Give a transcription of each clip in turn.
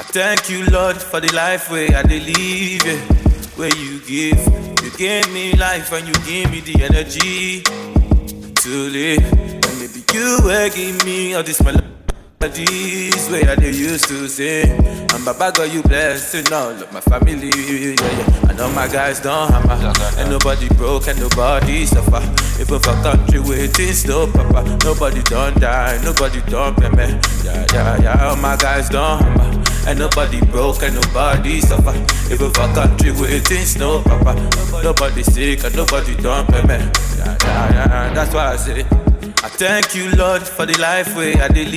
I thank you, Lord, for the life where I live, yeah. where you give. You gave me life and you give me the energy to live. And maybe you will give me all this melodies where I used to sing. And Baba God, you blessing all of my family, yeah, yeah. I know my guys don't hammer, and nobody broke and nobody suffer. Even for country waiting slow, Papa. Nobody don't die, nobody don't pay me. Yeah, yeah, yeah. All my guys don't hammer. And nobody broke and nobody suffer. Even for country waiting snow, Papa. Nobody sick and nobody don't. Yeah, yeah, yeah. That's why I say, I thank you, Lord, for the life where I live,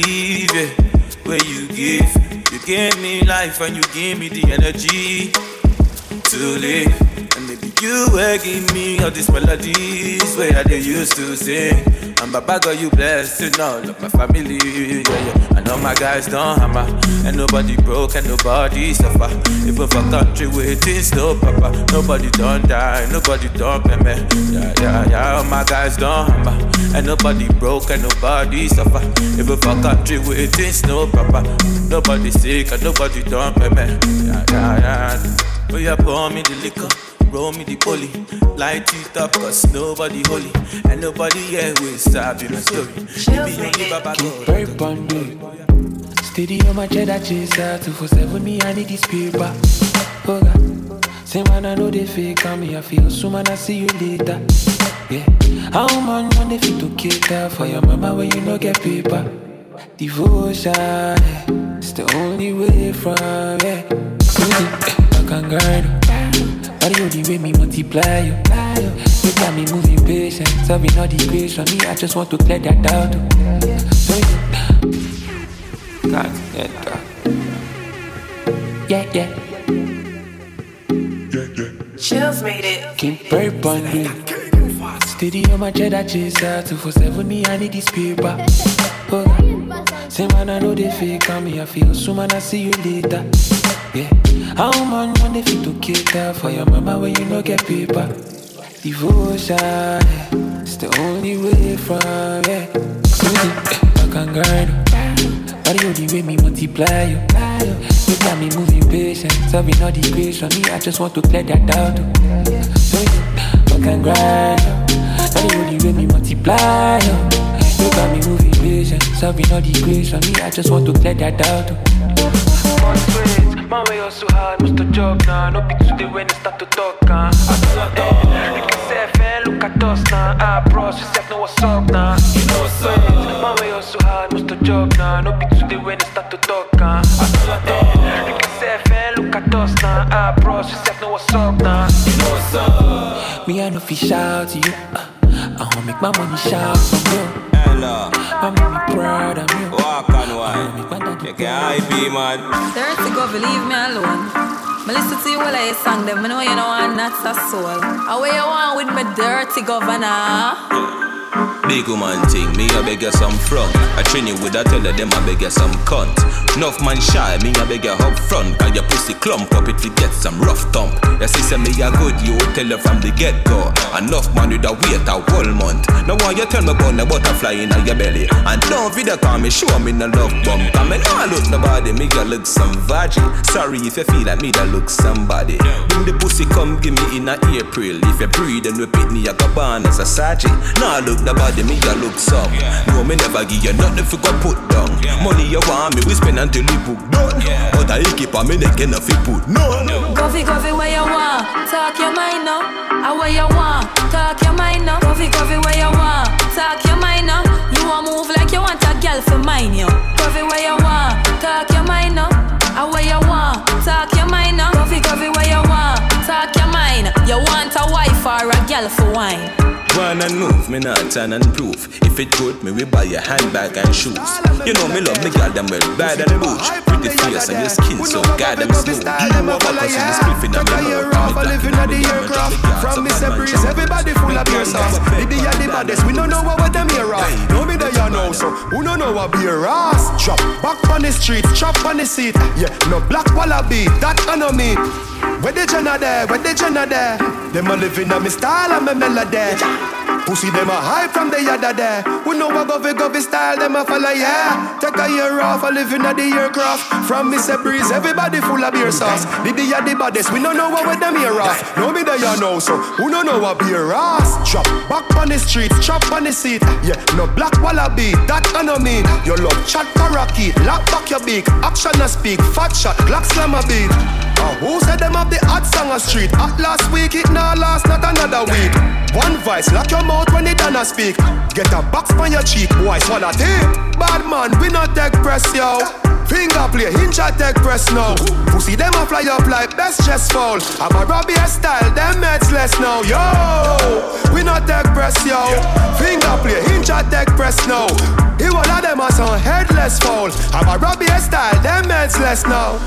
yeah. where you give. You gave me life and you give me the energy to live. And you will give me all these melodies where I dey used to sing. And Baba God, you blessing all of my family. Yeah, yeah. I know my guys don't hammer, and nobody broke and nobody suffer. Even for country waiting slow, Papa. Nobody don't die, nobody don't pay me. Yeah, yeah, yeah. All my guys don't hammer, and nobody broke and nobody suffer. Even for country waiting slow, Papa. Nobody sick and nobody don't pay me. Yeah, yeah, yeah. Oh, yeah, pour me the liquor. Roll me the poly, light it up, cause nobody holy, and nobody here will stop in my story. Maybe only Baba God. Very bundle. Steady on my cheddar chaser, two for seven. Me I need this paper. Oh God, say man I know they fake on me. I feel so man I see you later. Yeah, how man want they fit to cater for your mama when you no get paper? Devotion, yeah, it's the only way from yeah. I can grind. Body on the way me multiply you. You got me moving patient, solving all the equation. Me, I just want to clear that out. You, God, yeah, yeah, yeah. Chills made it. King Perry Bundy. Steady on my cheddar chaser, two for seven. Me, I need this paper. Oh. Say man, I know they fake on me. I feel so man, I see you later. Yeah, how man want they fit to cater for your mama when you no get paper? Devotion, yeah, it's the only way from yeah. Mm-hmm. I can grind. Body on the way me multiply you. You got me moving patient, solving all the equation. Me, I just want to clear that out. So I can grind. Body on the way me multiply you. You got me moving patient, solving all the equation. Me, I just want to clear that out. Man, we hustle hard, must to job now. No big today when they start to talk, uh. Eh, Look at self, eh, look at us now. Ah, bros, you self know what's up now. You know what's up. Man, we hustle hard, must to job now. No big today when they start to talk, uh. Eh, Look at self, eh, look at us now. Ah, bros, you self know what's up now. You know what's up. Me, I know fi shout to you. Uh, I wanna make my money shout from you. Hello, I make me proud of you. You can hype me. Dirty go, leave me alone. Me listen to you while I sing them. I know you know I'm not a soul. Where you want with me dirty governor? Big woman thing, me I beg you some front. I train you with a tell them I beg you some cunt. Enough man shy, me I beg you up front. Cause your pussy clump up if you get some rough thump. Your sister me a good, you tell her from the get go. Enough man with a wait a whole month. Now why you tell me about the butterfly in your belly? And don't video call me, show me no love bump. I mean, I look nobody, me you look some virgin. Sorry if you feel like me that look somebody. Bring the pussy come give me in a April. If you breathe and repeat me, I go born as a sergeant. Now look nobody, me you look some. No, me never give you nothing for go put down. Money you want me, we spend until we book done. But I keep on me and if you put none. Coffee, coffee, where you want? Talk your mind now. I where you want? Talk your mind now. Coffee, coffee, where you want? Talk your mind now. You want move like you want a girl for mine, yo. Coffee, where you want? Talk your mind now. I where you want? Talk your mind now. Coffee, coffee, where you want? Talk your mind. You want a wife or a girl for wine? Run and move, me not turn and prove. If it good, me we buy a handbag and shoes. You know me love me girl them well bad and booch. Pretty face and your skin so goddamn smooth. You over cause you the spliff in a me mouth. A living at the aircraft From Mr. Breeze, everybody full of beer sauce The day the baddest, we don't know what them here off Know me there you know, so who don't know what beer ass Drop back on the street, chop on the seat Yeah, no black wallaby, that I know me Where the Jenna there, where the Jenna there Them a living on me style and me melody Pussy them a hype from the yada there. We know what govy govy style them a follow yeah. Take a year off, a living at the aircraft. From Mr. Breeze, everybody full of beer sauce. The the the baddest, we don't know what with them here off. No me there you know, so who don't know what beer ass. Chop back on the streets, chop on the seat. Yeah, no black wallaby, that I know me. Your love chat parakeet, lock back your beak. Action a speak, fat shot, Glock slam a beat. Who said them have the hot song a street? At last week, it now last, not another week. One vice, lock your mouth when it done speak. Get a box on your cheek, boy, swallow tape. Bad man, we not take press, yo. Finger play, hinge at take press now. Pussy them a fly up like best chest fall. I'm a Robbie style, them meds less now. Yo, we not take press, yo. Finger play, hinge at take press now. He one of them a some headless fall. I'm a Robbie style, them meds less now.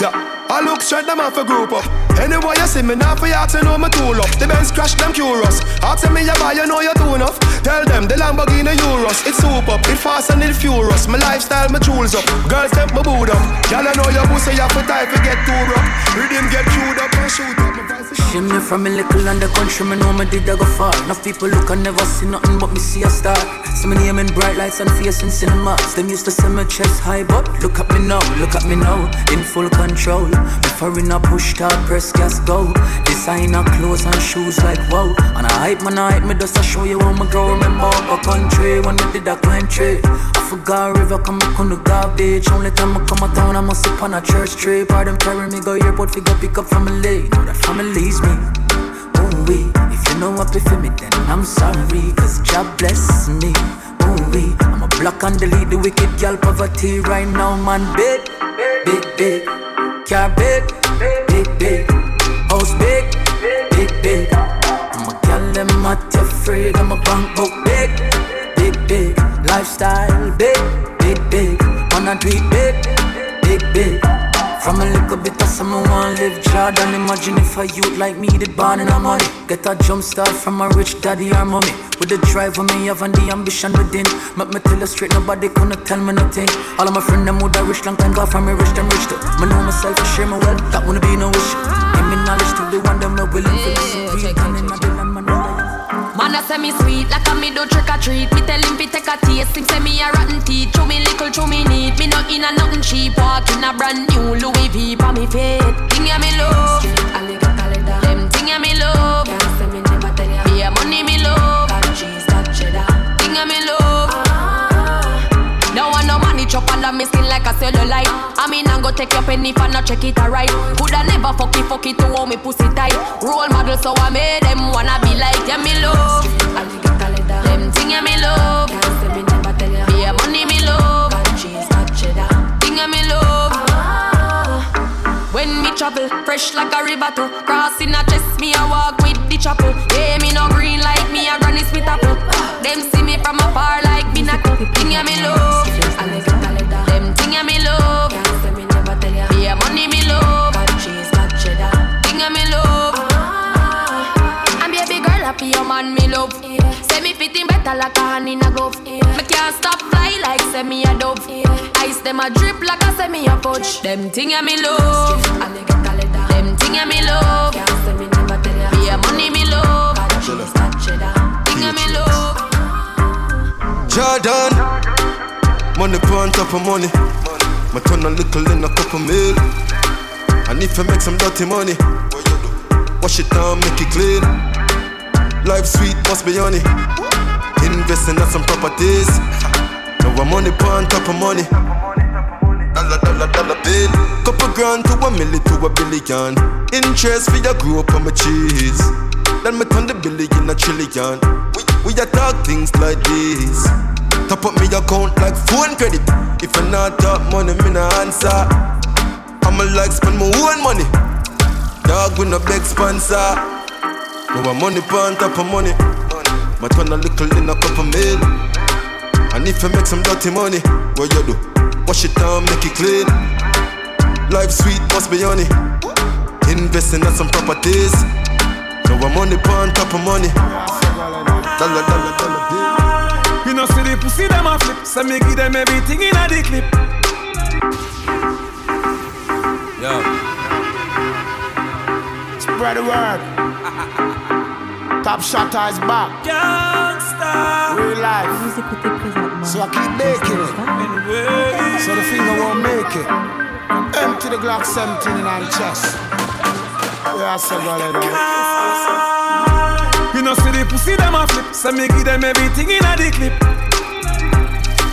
Yeah. I look straight them off a group up. Anyway, you see me now for you to know my tool up. The Benz crash them curious. Ask me you buy, you know you do enough. Tell them the Lamborghini Euros. It's super up, it fast and it furious. My lifestyle, my tools up. Girls them my boot up. Y'all know your pussy, you time to get too rough. Rhythm get chewed up and shoot up. Shimmy from a little under country, me know me did I go far. Enough people look and never see nothing but me see a star. So many name in bright lights and face in cinemas. Them used to say my chest high, but look at me now, look at me now, in full control. Before in a push start, press gas go. Designer clothes and shoes like wow. And I hype man, I hype me just to show you how my girl remember a country when I did a country. I forgot river come up on the garbage. Only time I come a town, I must sip on a church. Or them carry me go airport, fi go pick up family. Know that family's me. Ooh wee. If you know what for me, then I'm sorry. Cause God bless me. Ooh wee. I'm a block and delete the wicked girl poverty right now, man. Big, big, big. Car big, big, big. House big, big, big. I'm a gal, them not afraid. I'm a bank book big, big, big. Lifestyle big, big, big. Wanna do it big, big, big. From a little bit of summer, want live Jordan. Imagine if a youth like me did born in a money. Get a jump start from a rich daddy or mommy. With the drive on me have and the ambition within. Make me tell you straight, nobody gonna tell me nothing. All of my friends them would a rich long time, got from me rich them rich too. Me know myself and share my wealth, that wanna be no issue. Give me knowledge to the one them not willing to listen. In the land, I say me sweet, like a me do trick or treat. Me tell him fi take a taste, him say me a rotten teeth. Chew me little, chew me neat. Me not in a nothing cheap. Walk in a brand new Louis V for me feet. Thing ya me love, them I mean I go take your penny for not check it alright. Coulda never fuck it, fuck it to hold me pussy tight. Role model so I made them wanna be like yeah me love. Them thing yeah me love. Yeah money me love. Thing yeah me love. When me travel, fresh like a river to Crossing a chest, me a walk with the chapel Yeah, me no green like me a Granny Smith apple Them see me from afar like binacle Thing ya me love Say me better like a hand in a glove. Me can't stop fly like say me a dove. Ice them a drip like a say me a fudge. Them thing ya me love. Them thing ya me love. Yeah, money me love. Thing ya me love. Jordan, money on top of money. My turn a little in a couple mil. I need to make some dirty money. Wash it down, make it clean. Life sweet, must be honey. Investing in some properties. Now I'm money on top of money. Dollar, dollar, dollar bill. Couple grand to a milli to a billion. Interest for your grow up on my cheese. Then me turn the billion a trillion. We, we a talk things like this. Top up me account like phone credit. If I not talk money, me no answer. I'ma like spend my own money. Dog with no big sponsor. No my money on top of money. My turn a little in a couple mil. And if I make some dirty money, what you do? Wash it down, make it clean. Life sweet, must be honey. Investing in some properties. So I'm money on top of money. Dollar, dollar, dollar bill. You know see the pussy them a flip, so me give them everything in a the clip. Yo, Spread the word. Top Shotter is back. Gangsta. Real life. So I keep making it. So the finger won't make it. Empty the Glock 17 in the chest. Yeah, I said, go ahead. You know, see the pussy them a flip. So me give them everything in a the clip.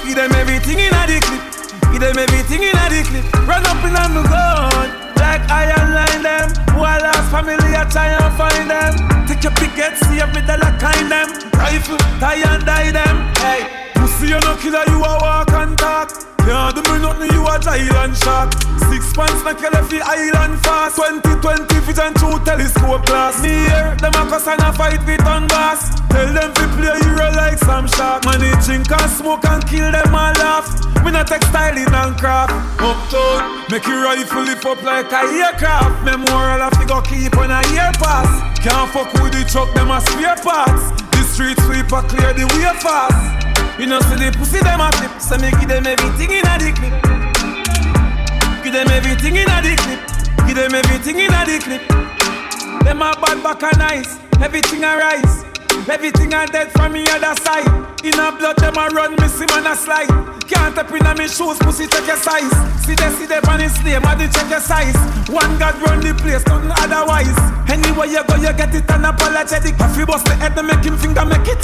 Give them everything in a the clip. Give them everything in a the clip. Run up in on the gun. Like iron line them. While last family I try and find them. Your picket, see if me dollar kind them. Rifle, tie and die them. Hey, pussy you no killer, you a walk and talk. Can't do me nothing, you a giant shark. Six pants na kill every island fast. 2020 vision through telescope glass. Me here, them a cuss and a fight with on boss. Tell them to play hero like some shark. Drink and smoke and kill them all laugh. Me not textiling and craft. Uptown, make your rifle lift up like a aircraft. Memorial I figure keep on a year pass. Can't fuck with the truck, them a spare parts. The street sweeper clear the way fast. You know, see the pussy them a flip, so me give them everything in a the clip. Give them everything in a the clip. Give them everything in a the clip. Them a bad back and nice, everything a rise. Everything a dead from me other side. In a blood, them a run, me see man a slide. Can't up in me shoes, pussy take your size. See they see they on his name, I check your size. One God run the place, nothing otherwise. Anywhere you go, you get it unapologetic. If you bust the head, then make him finger make it.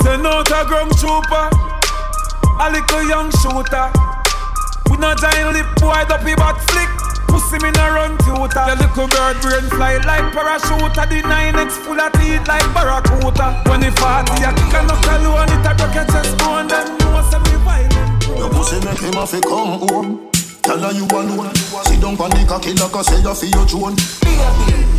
Send out a ground trooper, a little young shooter. We no giant lip boy, dopey back flick. Pussy me no run tutor. The little bird brain fly like parachute. The 9X full of teeth like barracuda. When it party, I kick a knuckle on it, I break your chest bone. Them know say me violent. Your pussy make him have to come home. Tell her you alone. Sit down on the cocky like I say you feel your throne. Your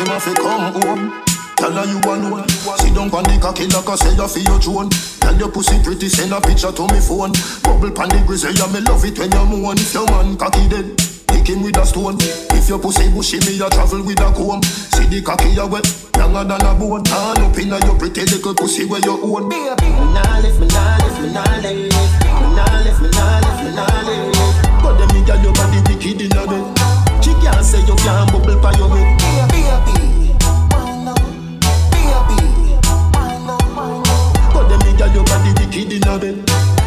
him have to come home. Tell her you alone. Sit down on the cocky like I say you feel your throne. Tell your pussy pretty, send a picture to me phone. Bubble pan the grizzly, yeah, me love it when you moan. If your man cocky dead, kick him with a stone. If your pussy bushy, me a travel with a comb. See the cocky you wet, younger than a bone. Turn up inna your pretty little pussy where you own. Me nah lift, me nah lift, me nah lift. Me nah lift, me nah lift, me nah lift. But them me girl your body wicked inna bed. She can't say you can't bubble pa your head. Girl your body wicked inna bed.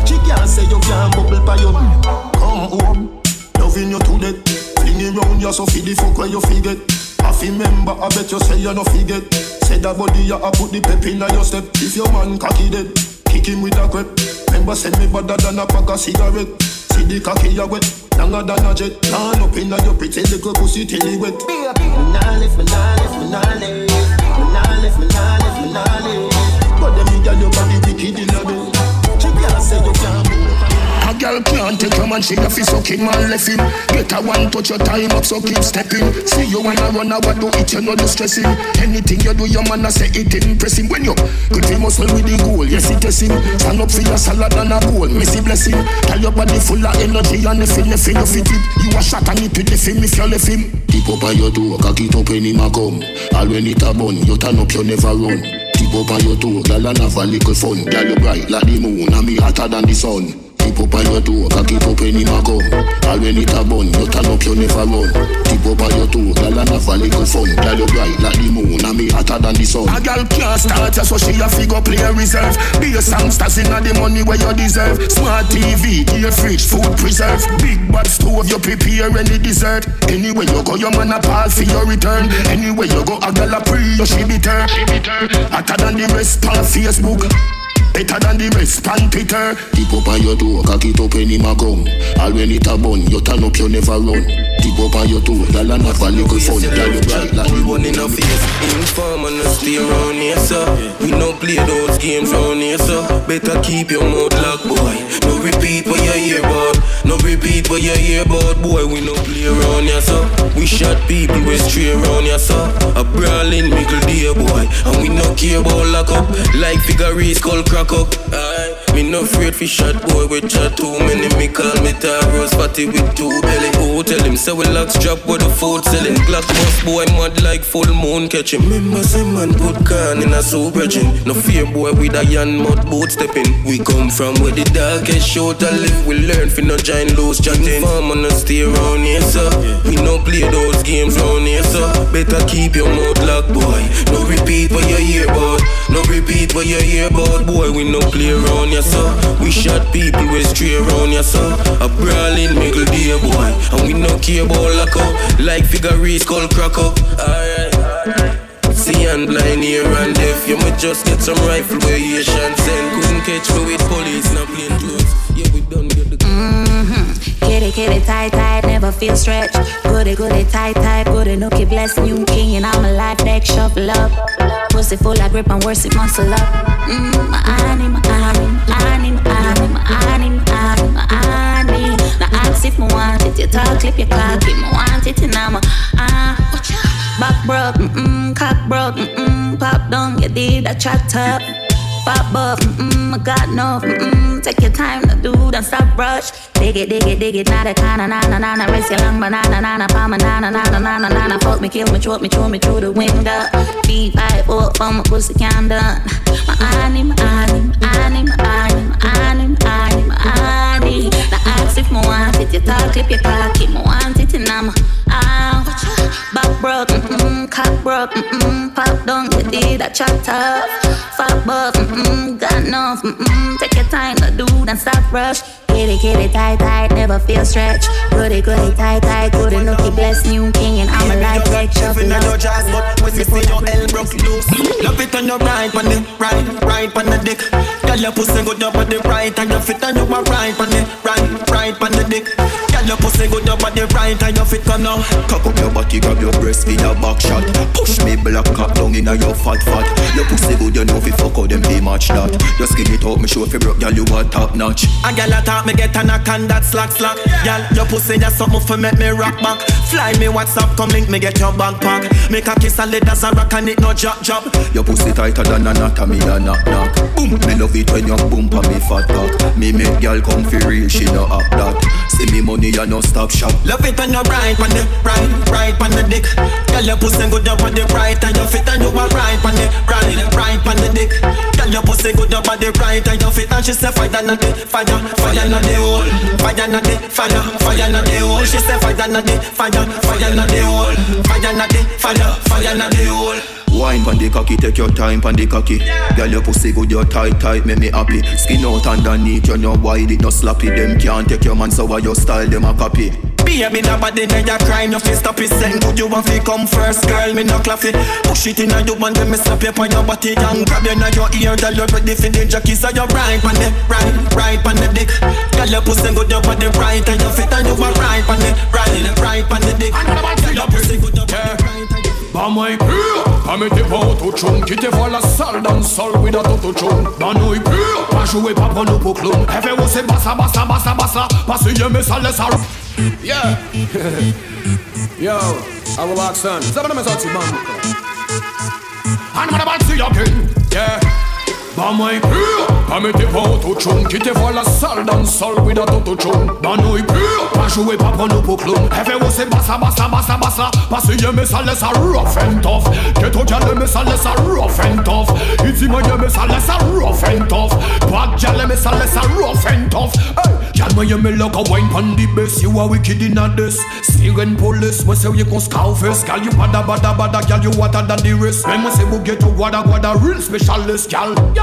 She can't say you can't bubble pa your. Come home, loving you to death. Fling round you so feed the fuck where you forget. I feel member, I bet you say you no forget. Say that body you a put the pep inna your step. If your man cocky dead, kick him with a crep. Remember send me better than a pack of cigarette. See the cocky you wet, longer than a jet. Turn up inna your pretty little pussy till it wet. Me nah lift, me nah lift, me nah. Me nah me nah me nah. But girl your body wicked inna bed. She can't say you can't bubble pa your head. A girl can't take your man, she a fi suck him and left him. Get a one touch your time up, so keep stepping. See you wanna run a what do it, you know the stressing. Anything you do, your man a say it impressing. When you good we muscle with the goal, yes it is him. Stand up for your salad and a goal, messy blessing. Tell your body full of energy and the feel, the feel you fit it. You a shot and it with the film if you left him. Tip up on your toe, cock it up when him a come. All when it a bun, you turn up, you never run. Up on your toe, girl and have a little fun. Girl you bright like the moon, and me hotter than the sun. Tip up on your toe, cock it up when him a come. All when it a bun, you turn up, you never run. Tip up on your toe, girl and have a little fun. Girl you bright like the moon, and me hotter than the sun. A girl can't start ya, so she a figure play reserve. Be a songsters inna the money where you deserve. Smart TV, air fridge, food preserve. Big bad stove, you prepare any dessert. Anywhere you go, your man a pal for your return. Anywhere you go, a girl a pre, you she be turn. Hotter than the rest on Facebook. Better than the rest, pan Twitter Tip up on your toe, cock it up when him a All when it a bun, you turn up, you never run. Tip up on your toe, girl and have a little fun. Girl you bright like the one in the face Inform and stay around here, so We no play those games round here, so Better keep your mouth locked, boy. No repeat what you hear about No repeat what you hear about, boy, we no play around ya, so. We shot people, we stray around ya, so. A brawling mickle dear boy, and we no care about lock up. Like figure skull crack Aye. Me no afraid fi shot boy we chat too many Me call me Taros fatty with two belly. Oh tell him say we locks drop with the food selling. Black bus boy mad like full moon catching. Remember say man put can in a soup regin No fear boy with a yan mud boat stepping. We come from where the darkest show to live. We learn fi no giant loose chatting. Farm on the stay around here sir. We no play those sir Better keep your mouth locked boy No repeat what you hear about No repeat what you hear about boy We no play around here so. We shot people we stray around ya so. A brawling middle dear boy, and we no care about lock up. Like figure skull crack up. Alright. See and blind here and deaf. You might just get some rifle where you shan't send. Couldn't catch me with police, not plain clothes. Yeah, Mm-hmm. Kitty, kitty, tight, tight, never feel stretched. Goody, goody, tight, tight, goody, nookie, bless new king, and I'm a life deck, shuffle up. Pussy full of grip and worse it muscle up. Mmm, my honey, my honey, my honey, my honey. Now ask if me want it, you talk, clip your cock, if me want it, and I'm a ah. Back broke, mm-mm, cock broke, mm-mm, pop down, you did a chat up. Pop up, mm-mm, I got no, mm-mm, take your time to do, don't stop rush. Dig it, dig it, dig it, not a kinda, na na na na, your long banana, na na, palm, na na na na na na. Fuck me, kill me, choke me, throw me through the window. Feet five, four, for my pussy can done. My honey, my honey, my honey, my my my my honey. Now ask if me want it, you talk, clip your cock, keep me want it, and I'm ah. Back broke, mm-mm, cock broke, mm-mm, pop down, you did a chat up. Fuck buff, mm-mm, got enough, mm-mm, take your time to do, then stop rush. Kitty, kitty, tight, tight, never feel stretch. Goody, goody, tight, tight, goody, nookie, bless new king, shuffle Even on jazz, but when me see your broke loose Love it on your right, on the right, right on the dick. Girl, your pussy good up on the right, and your fit and you are right on the right, right on the dick Girl, your pussy good up on the right, and your fit come now Cock up your body, grab your breast, feed a back shot. Push me black cock down inna your fat fat. Your pussy good, you know fi fuck out them pay match that. Your skin it out, me show fi broke, girl you a top notch. A girl a talk, me get a knock and that slack slack Girl, your pussy just something for make me rock back Fly me WhatsApp, come link me get your backpack Make a kiss a lead as a rock and it no drop drop Your pussy tighter than a knot, and me a knock knock. Boom, me love it when you boom pa me fat cock. Me make girl come fi real, she no act that. See me money, you no stop shop. Love it on your right, on the right, right on the dick Girl, your pussy good up on the right and your fit and you are right on the right, right on the dick Girl, your pussy good up on the right and your fit and she say fire na the fire, fire na the hole Fire na the fire, fire na the hole She say fire na the fire, fire na the hole Fire na the fire, fire na the hole Wine pon the cocky, take your time pon the cocky. Girl, your pussy good, you tight tight, make me happy. Skin out underneath, you no wide, it no sloppy. Them can't take your man, so why your style them a copy. Baby, the body then you crying, your face stop it Send good, you want to come first, girl, me no claffy Push it in a you and then me slap you on your body And grab you in your ear, girl, you ready for the jockey So you right on the, right, right on the dick Girl, your pussy good, your body right And your fit and you are right on the, right, right on the dick Girl, your pussy good, your body right and your Ba mai pur, Comme était pas auto-chon Qui était voir la salle dans le sol Oui dans auto-chon Dans nous pur Pas jouer pas prendre pour clown. Et fait où c'est bassa bassa bassa bassa Parce que mais ça Yeah. Yo I will rock son. Zabana me autres man And man about to your king Yeah. Ba mai pur, pa mettez pas autotune Qui te voit la salle dans le sol with a autotune Ba noi pur, pa jouer pa pour nous pour clown. Efe wo se basa basa basa basa. Parce que me ça laisse rough and tough. Get out y'all me ça laisse rough and tough. Man you me ça laisse à rough and tough. Bad y'all me ça laisse rough and tough. Hey, me you me look a wine pon the best You are wicked in a this Siren police, say you gon' scout first Girl you bada bada bada, girl you hotter than the rest. We say we get to guada guada, real specialist Girl, y'all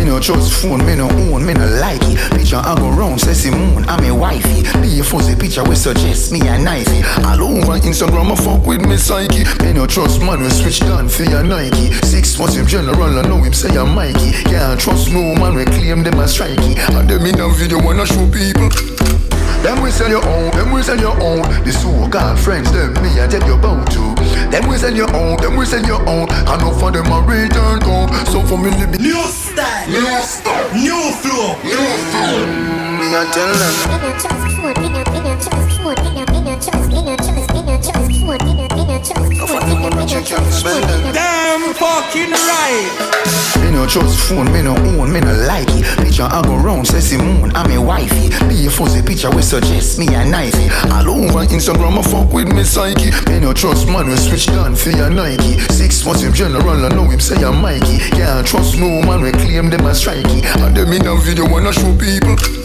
Me no trust phone, me no own, me no like it. Picture I go round, say Simone. I'm a wifey. Be a fuzzy picture we suggest me a knifey. All over Instagram, I fuck with me psyche. Me no trust man, we switch down for your Nike. Six months in general, I know him say I'm Mikey. Can't trust no man, we claim them as strikey. And them in a video wanna show people. Them we sell your own, them we sell your own. The so-called friends, them me I tell you about to. Them we sell your own, them we sell your own. I know for them a return come. So for me, live new style, new style, new flow, new flow. Me I tell them. Damn fucking right. Me no trust phone, me no own, me no like it. Picture I go round, say moon, I'm a wifey. Be a fuzzy picture we suggest me a knifey. All over Instagram, I fuck with me psyche. Me no trust man, we switch down for your Nike. Six months in general, I know him say I'm Mikey. Can't trust no man, we claim them as strikey. And them in a video wanna show people.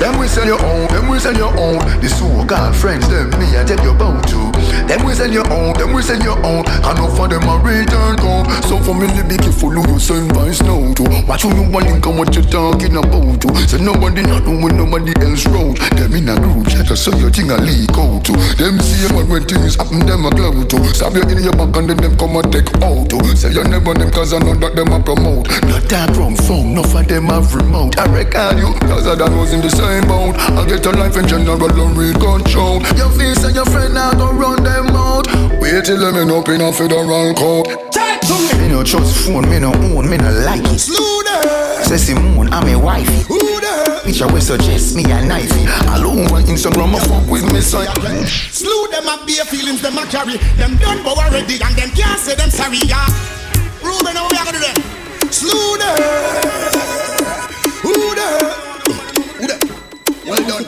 Them we sell your own, them we sell your own. The so-called friends, them me I tell you about to. Them we sell your own, them we sell your own. I know for them a return come. So for me, be careful who you send by snow to. Watch who you want and what you talking about to. So nobody not know when nobody else round. Them in a group chat, so your thing a leak out to. Them see man when things happen, them a glow to. Stab you in your back and then them come and take out to. Say you never them cause I know that them a promote. Not that from phone, no for them have remote. I record you, cause I done was in the same time out. I get a life in general and read control. Your face and your friend now don't run them out. Wait till them end up in a federal court. Talk to me. Me no trust phone, me no own, me no like it. Slew them. Say Simone, I'm a wifey. Who them? Picture we suggest me a knifey. All over Instagram, I fuck with me side. Slew them and bare feelings them a carry. Them done but already and them can't say them sorry. Yeah. Ruben, how we are gonna do them? Slew them. Who them? Done.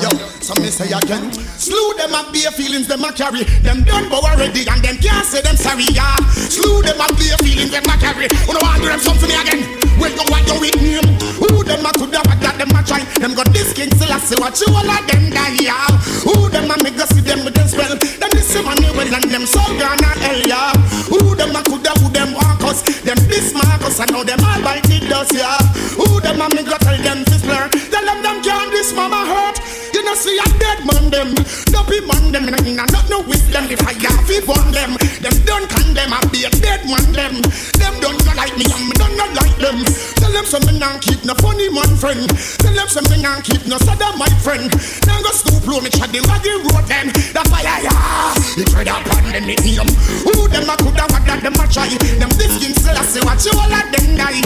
Yo, some me say again. Slew them and bare feelings them a carry. Them done but already and them can't say them sorry. Yeah. Slew them and bare feelings them a carry. You know I do them something again. Well, you want your name. Who them a could have that them a try. Them got this king still a see what you all of them die. Yeah. Who them a make us see them with them spell. Them this money well and them so gonna hell. Yeah. Who them a could have who them walk us. Them this Marcus I know them all bite it dust. Yeah. Who them a make us tell them this blur. Tell them them can't this mama hurt. You know see a dead man them, dopey man them, and I not no them. If I have it on them, them don't condemn. I be a dead man them. Them don't not like me, and me don't not like them. Tell them something now keep no funny man friend. Tell them something now keep no sada my friend. Now go stoop low me chat the raggy road them. That's why I ah, you try that pan them it name. Who them a coulda what that them a try. Them this king still I say what you all of them die.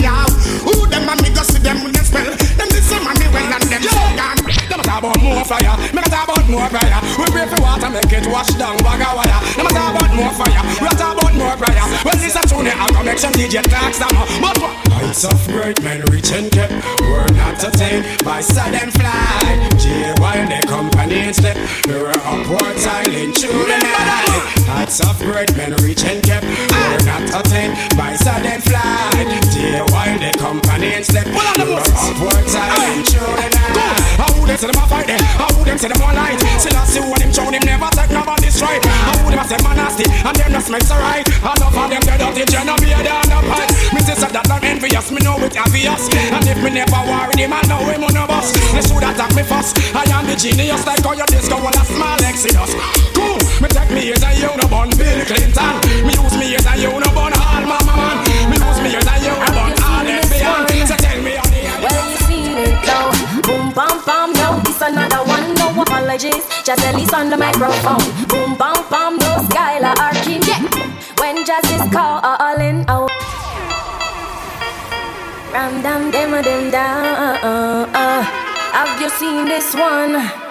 Who them a me go see them with them spell. Them this some money well and them so gone. Them a talk about more fire, me a talk about more fire. We pray for water, make it wash down bag of wire. Them a talk about more fire, we a talk about more fire. Well, this a tune, I come make some DJ talks them. But? Heights of great men reach and get, were not attained by sudden flight. J while the company slip, we were upward silent through the night. Heights of great men reach and get, were not attained by sudden flight. J while the company slip, we were upward silent through the night. How them say them a fight them? How them say them a light? Still I see what him show him never take nobody strike. How them a say man nasty and them not smells alright. Enough of them dead dirty Genevieve down the pipe. Me sister that not envious, me know it obvious. And if me never worry him, I know him on a bus. They should attack me first. I am the genius like how your disco will a small exodus. Cool, me take me as a you no bun Bill Clinton. Me use me as a you no bun all mama man. Me use me as a you no bun all FBI. So tell me on the. Well, you feel it now. Boom, bam, bam, this another one. No apologies, just at least on the microphone. Boom, bam, bam, no Skylar Arkin. Yeah, when just is calling out. Ram, dam, dem, dem, down. Uh, uh. Have you seen this one?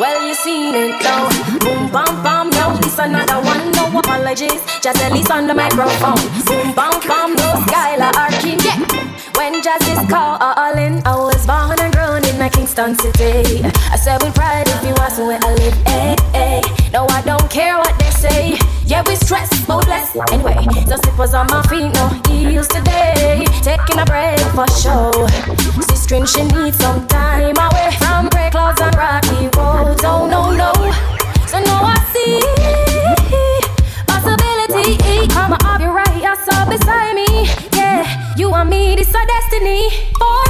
Well, you seen it now. Boom, bam, bam, no, this another one. No apologies, just at least on the microphone. Boom, bam, bam, no Skylar Arkin. Yeah, when jazz is calling, I was born and grown in a Kingston city. I said with pride if you ask me where I live. Hey, hey. No, I don't care what they say. Yeah, we stress, but bless. Anyway, so slippers on my feet, no heels today. Taking a break for show. Sister, she needs some time away from gray clouds and rocky Oh, no, no. So now I see possibility. Eh, I'ma you right, you're so beside me. Yeah, you and me, this our destiny for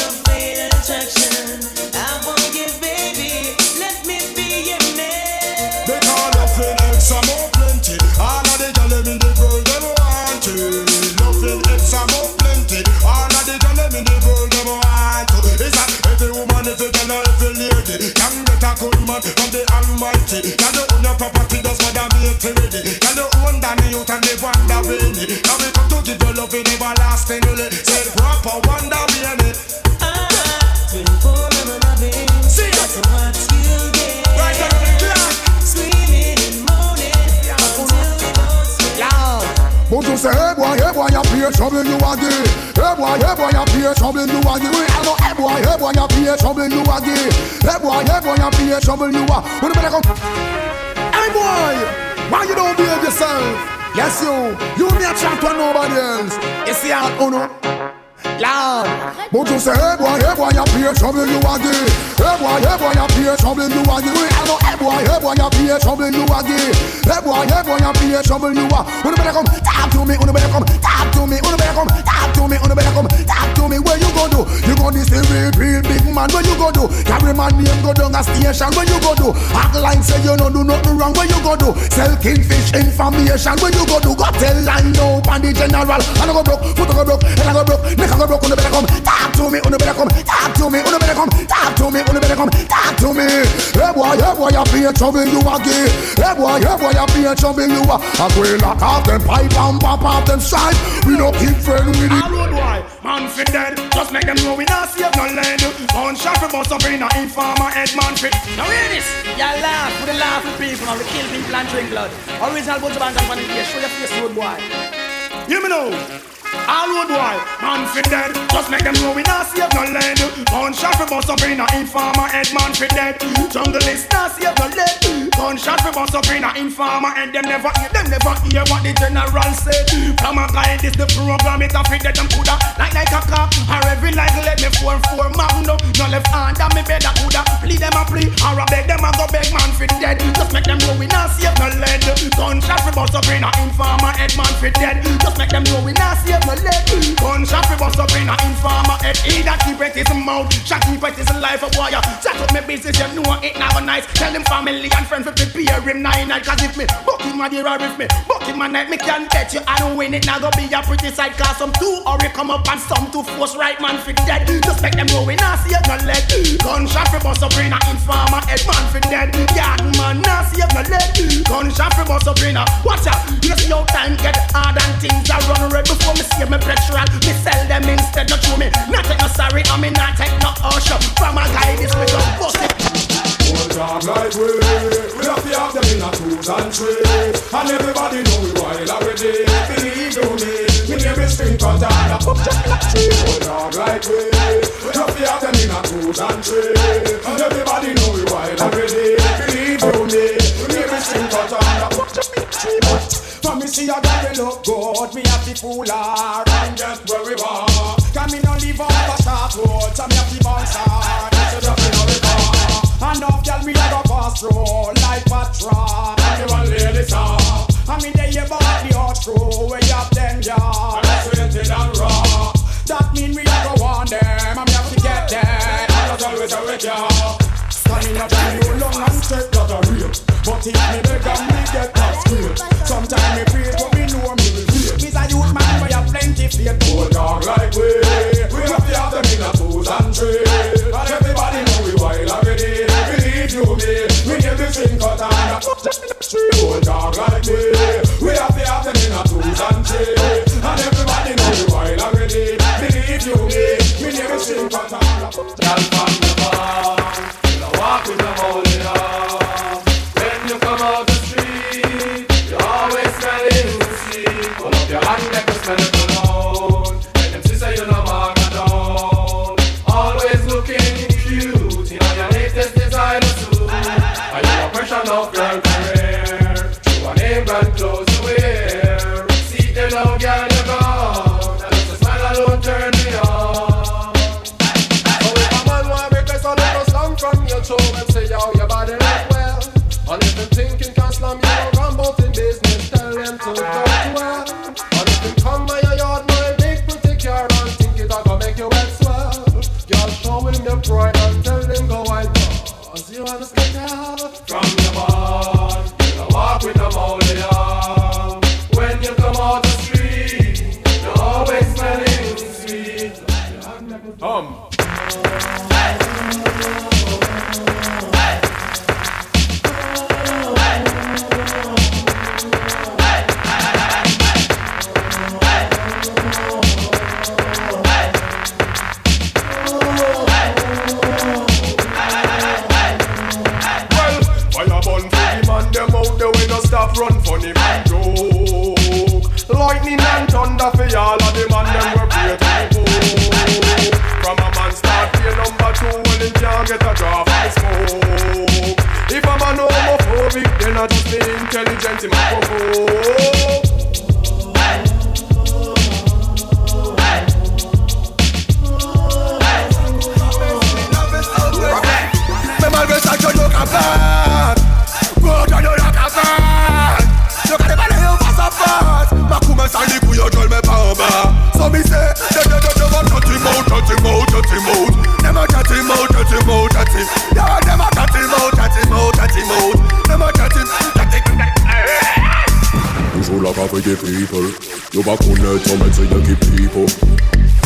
pay trouble you again. Hey boy, hey boy, you pay trouble you again. We all know, hey boy, hey boy, pay trouble you again. Hey boy, hey boy, you pay trouble you again. When you better come, hey boy, why you don't behave yourself? Yes you, you need a chat to nobody else. You see how, oh. But you say, hey boy, hey boy, you pay trouble you again. Hey boy, hey boy, you pay trouble you again. We all know, hey boy, hey boy, you pay trouble you again. Hey boy, hey boy, you pay trouble you again. You better come, talk to me. You better come, talk to me. You better come, talk to me. You better come, talk to me. Where you go do? You go this real, real big man. Where you go do? Carry my name go down a station. Where you go do? Act like say you no do nothing wrong. Where you go do? Sell kingfish information. Where you go do? Go tell line up on the general. I go broke, foot I go broke, head I go broke, neck go broke. When you better come, talk to me. When you better come, talk to me. When you better come, talk to me. When you better come, talk to me. Hey boy, hey boy, you pay trouble you again. Hey boy, hey boy, you pay trouble you a. I go lock off them pipe and pop off them stripe. We no keep friend with it. All road boy, man fit dead. Just make them know we not save no land. On shot for bust up in a informer head man fit. Now hear this. Y'all laugh with the laughing people and we kill people and drink blood. Original bunch of bands and funny here. Show your face, road boy. Hear me now. All road boy, man fit dead. Just make them know we not save no land. Gunshot for bust up in a informer head man fit dead. Jungle is not save no lead. Gunshot for bust up in a informer head. Them never hear, them never hear what the general said. From a guy, this the program. It a fit that them coulda like like a cock. Or every like let me four four magnum. No left hand and me better coulda. Plead them a plea or a beg them a go beg man fit dead. Just make them know we not save no lead. Gunshot for bust up in a informer head man fit dead. Just make them know we not save no lead. Gunshot for bust up in a informer head. He that keep it his mouth, shot keep it his life a warrior. Shut up me business, you know it never nice. Tell him family and friends to prepare him nine night. Cause if me book him a dear or me book him a night, me can bet you I don't win it. Now go be a pretty sight. Cause some two or come up and some to force right man fit dead. Just make them know we not see no lead. Gunshot for bust up in a informer head man fit dead. Yard man not see no lead. Gunshot for bust up in a watch out. You see how time get hard and things are run red before me see me petrol. Me sell them instead, not through me. Not take no sorry, I me not take no usher. From a guy this we just bust it. Old dog like we We have to have them in a twos and threes And everybody know we wild already Believe you me Name is Spring Katana Old dog like we We have to have them in a twos and threes And everybody know we wild already Believe you me. We name is Spring Katana From me see a girl we look good. Me have fool her And just where we want Can me no live off a short road? So me have to bounce her. That's a job we know we want Enough girl me a go pass through like patrol. And the one lady song. And me there you bought the hot crew you have them yard. Rented and raw. That mean we a go on them I'm have to get them. And that's always a ya. Standing up to you long and straight that a real. But if me beg and me We have the have them and tree. And everybody know the oil already. Believe you me, we never sing but I'm a girl. Walk with the all in. When you come out. Be intelligent him a provoke. Mais malgré ça, je ne capte pas. Des people You back on net, so men say you keep people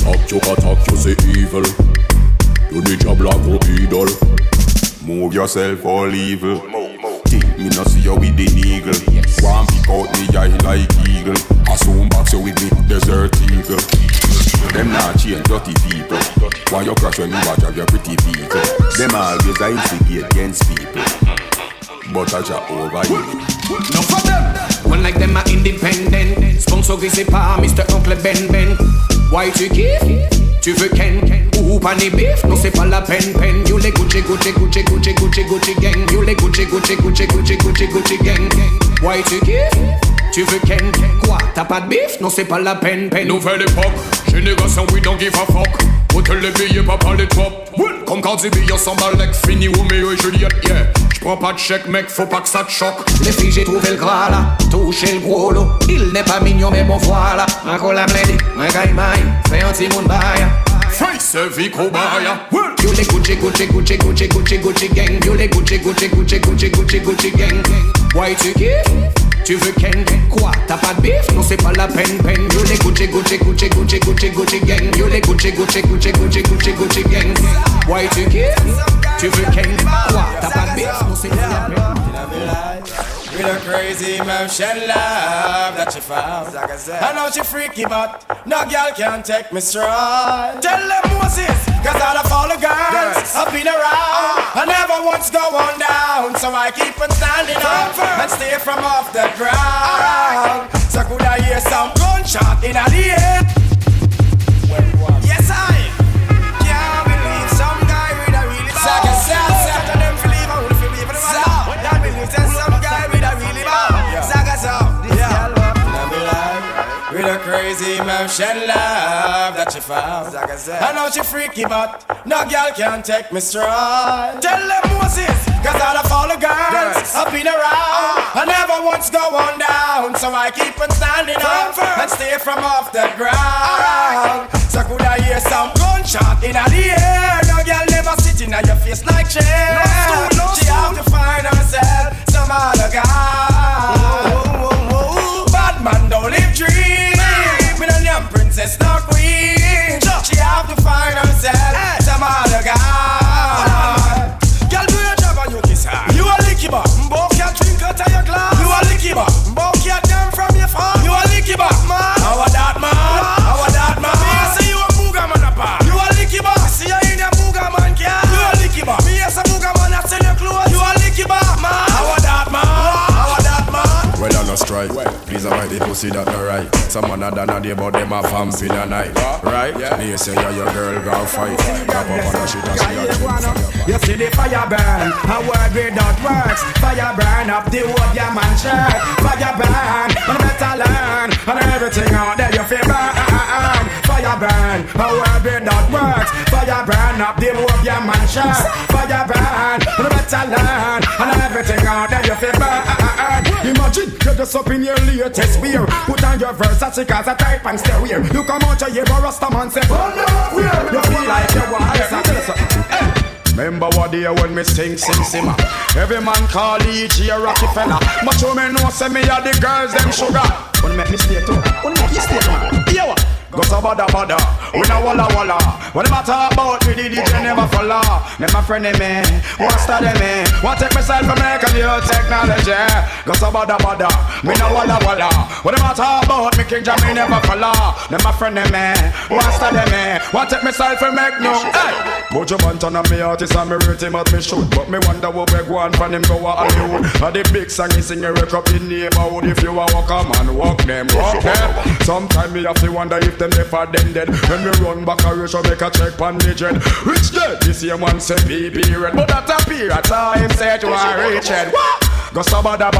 Talk you attack, you say evil You need your black or idol Move yourself all evil. Think me no see you with the eagle. One pick out me eye like eagle. I soon box you with me desert eagle. Them not change dirty people. Why you crash when you watch of your pretty people Them always a instigate against people. But I just over you. No for them. One like them are independent. Sponsor c'est pas Mr. Uncle Ben Ben. Why tu kiffes? Tu veux Ken? Ou pas ni beef? Non c'est pas la peine peine. You les Gucci Gucci Gucci Gucci Gucci Gucci gang. You les Gucci Gucci Gucci Gucci Gucci Gucci gang. Why tu kiffes? Tu veux Ken? Quoi? T'as pas de beef? Non c'est pas la peine peine. Nouvelle époque, génération we don't give a fuck Hôtel les billets, pas les top Comme quand des billets s'emballent like Fini, Romeo et Juliette, yeah J'prends pas de chèque mec, faut pas que ça te choque. Les filles j'ai trouvé le gras là, touché le gros lot Il n'est pas mignon mais bon voilà. Un cola blendé, un gaïmaï, fais un petit monde vie cobaya You les Gucci Gucci Gucci Gucci Gucci Gucci gang. You les Gucci Gucci Gucci Gucci Gucci Gucci gang. Why tu kiffes tu veux Ken Quoi? T'as pas beef Non c'est pas la peine peine. You les Gucci Gucci Gucci Gucci Gucci Gucci gang. You les Gucci Gucci Gucci Gucci Gucci Gucci gang. Why tu kiffes Tu veux Ken Quoi? T'as pas de beef Non c'est pas la peine With a crazy motion love that you found. I said. I know she freaky, but no girl can take me strong. Tell them Moses, cause all of all the girls i've been around. I never once go on down, so I keep on standing up and stay from off the ground. So could I hear some gunshot in the air? Yes, I can't believe some guy with a really. Like a motion love that she found. I know she freaky, but no girl can take me strong. Tell them Moses, cause all of all the girls i've been around. I never once go on down, so I keep on standing up and stay from off the ground. So could I hear some gunshot in the air? No girl never sit in your face like chair. She have to find herself some other guy. Some man a done a day, but them a vamp in a night. Right? Yeah. They say yeah, your girl go fight. Drop up on a shit and she a drink. You see the fire burn, a word without words. Fire burn up the whole your man shirt. Fire burn, and better learn, and everything out there you feel burn. Fire burn, a word without words. Fire burn up the whole your man shirt. Fire burn, and better learn, and everything out there you feel burn. Imagine you're just up in your latest wear. Put on your Versace cause a type and stay weird. You come out your ear, Rasta man say, oh no, You feel like you want to Remember what day when me sing, sing, simmer. Every man call each year Rockefeller. But you me know say me a the girls them sugar. Wanna make me stay too? Wanna make me stay man? What? Go so bada bada, we no walla walla. When them a talk about me, the DJ never follow. Them my friend me, want study me, want take myself from make new technology. Go so bada bada, me no walla walla. When them a talk about me, King Jamie never follow. Them my friend me, want study me, want take myself from make new. Hey, Mojo Banton and me artist and me rate him at me shoot, but me wonder what we go on from him go a Hollywood. And the big song he sing a up in neighborhood. If you a walk a man, walk them, walk them. Sometimes me have to wonder if them never them dead. When we run back a ratio, make a check on the jet. Rich dead, this same one say PP red, but that appear at time say to a rich head. What? Go so bada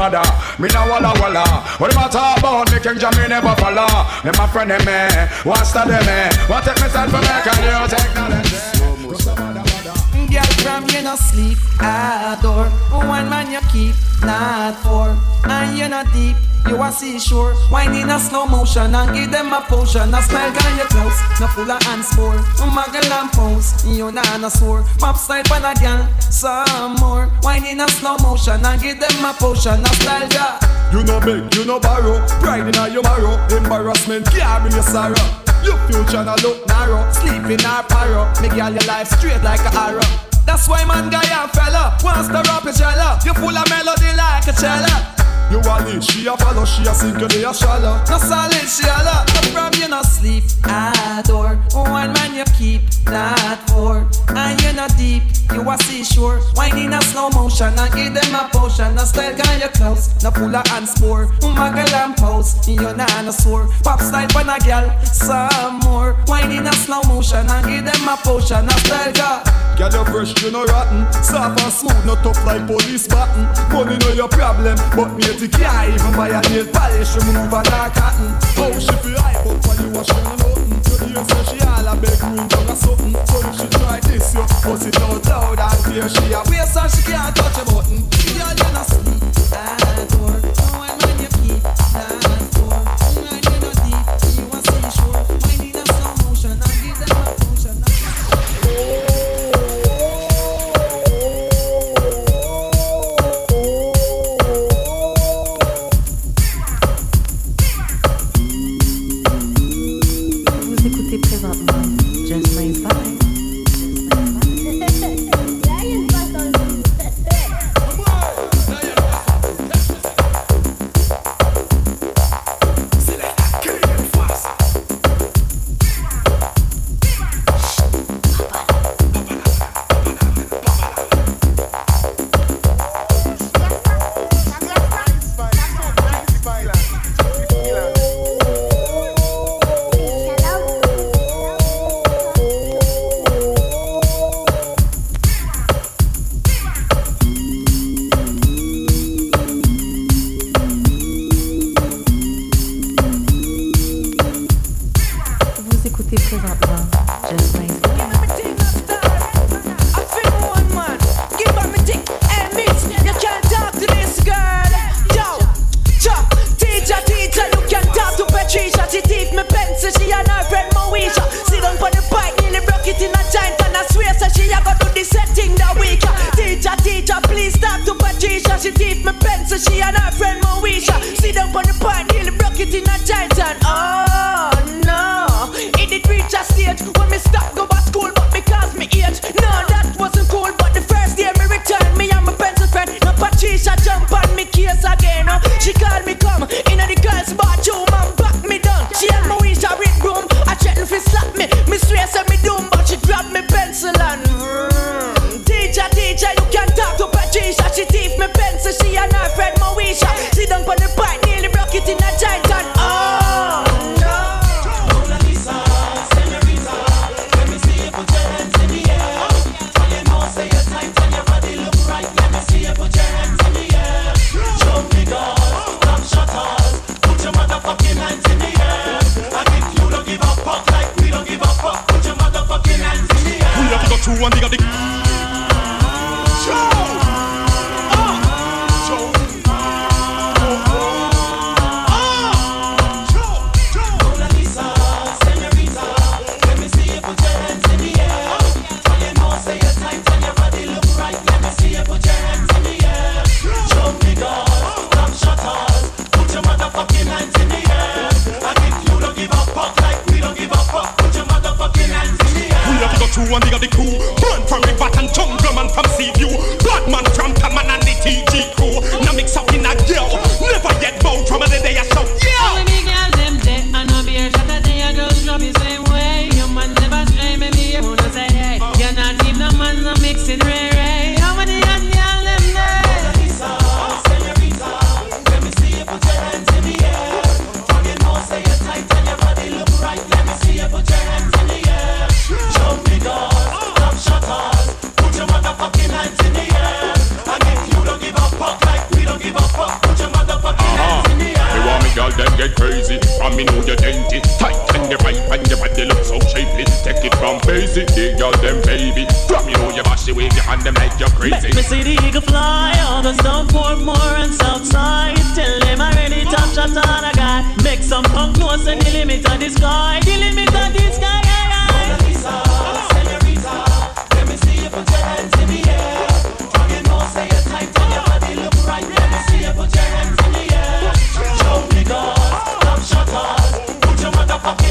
me no walla walla. What am I talk about? Me King Jamie never follow. Them my friend them me, what's that them me? What take myself for make a new technology? Go so bada bada. Girl, from you no sleep, adore. One man you keep, not four. And you not deep, you a seashore. Wine in a slow motion and give them a potion. A smile gun your clothes, no full of hands for. Muggle and pose, you not a sore. Pop style pan a girl, some more. Wine in a slow motion and give them a potion. A gun. You no beg, you no borrow. Pride in your marrow. Embarrassment bring your sorrow. Your future no look narrow. Sleep in our parrow. Make all your life straight like a arrow. That's why man guy and fella wants to rap a cello. You full of melody like a cello. You a lead, she a follow, she a sink, you a shallow. No solid, she a lot. No from you no sleep, adore. One man you keep, not four. And you not deep, you a seashore. Wine in a slow motion and give them a potion. No style gun your close, no pull a hand spore. Muggle and pose, you not no sore. Pop style for a girl, some more. Wine in a slow motion and give them a potion. No style gun. Girl, you fresh, you no rotten. Soft and smooth, not tough like police button. Money know your problem, but me the can't even buy a nail polish, remove a dark cotton. How she feel hype up when you wash her nothing. You hear say she all a beg room down or something. So if she try this, you bust it out loud and clear. She a waste and she can't touch a button. Girl, you not sleep. Adore. One man you keep, not Vous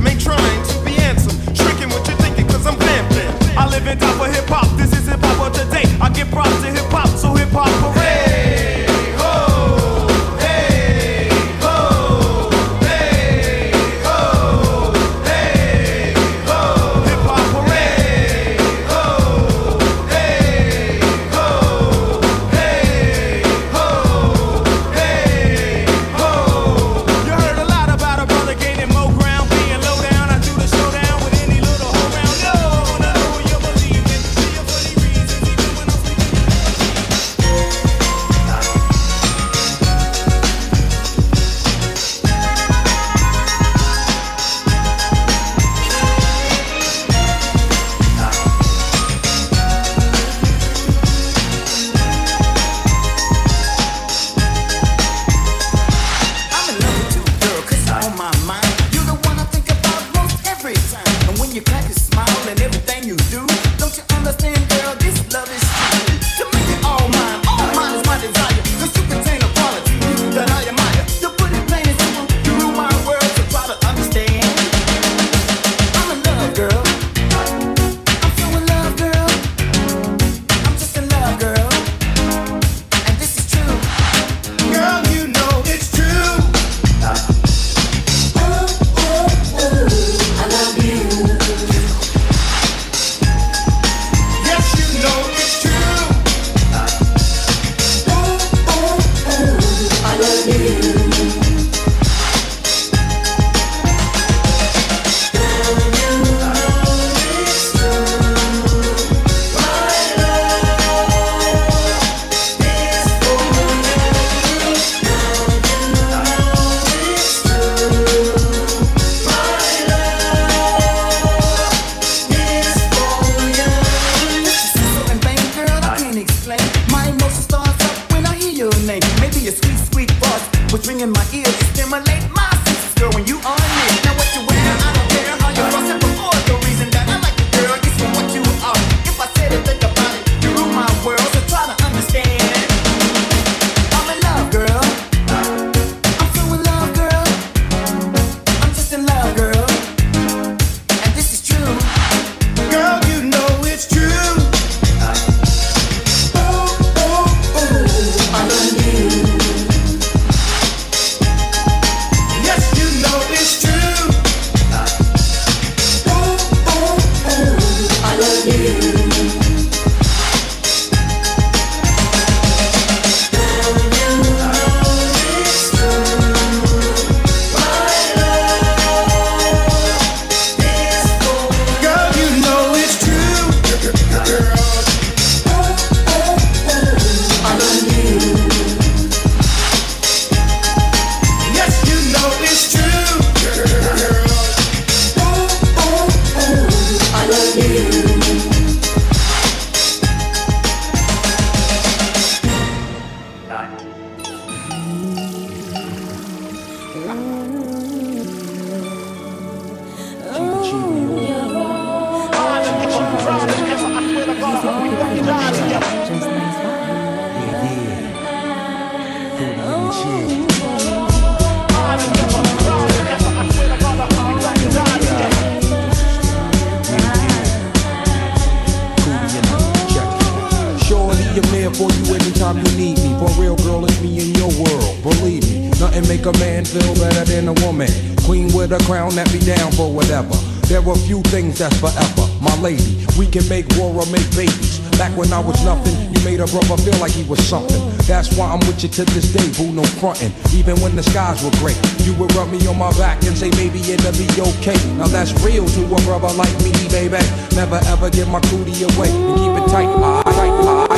make trying. with you to this day, boo, no frontin'. Even when the skies were gray, you would rub me on my back and say, maybe it'll be okay. Now that's real to a brother like me, baby. Never ever give my cootie away and keep it tight. Tight,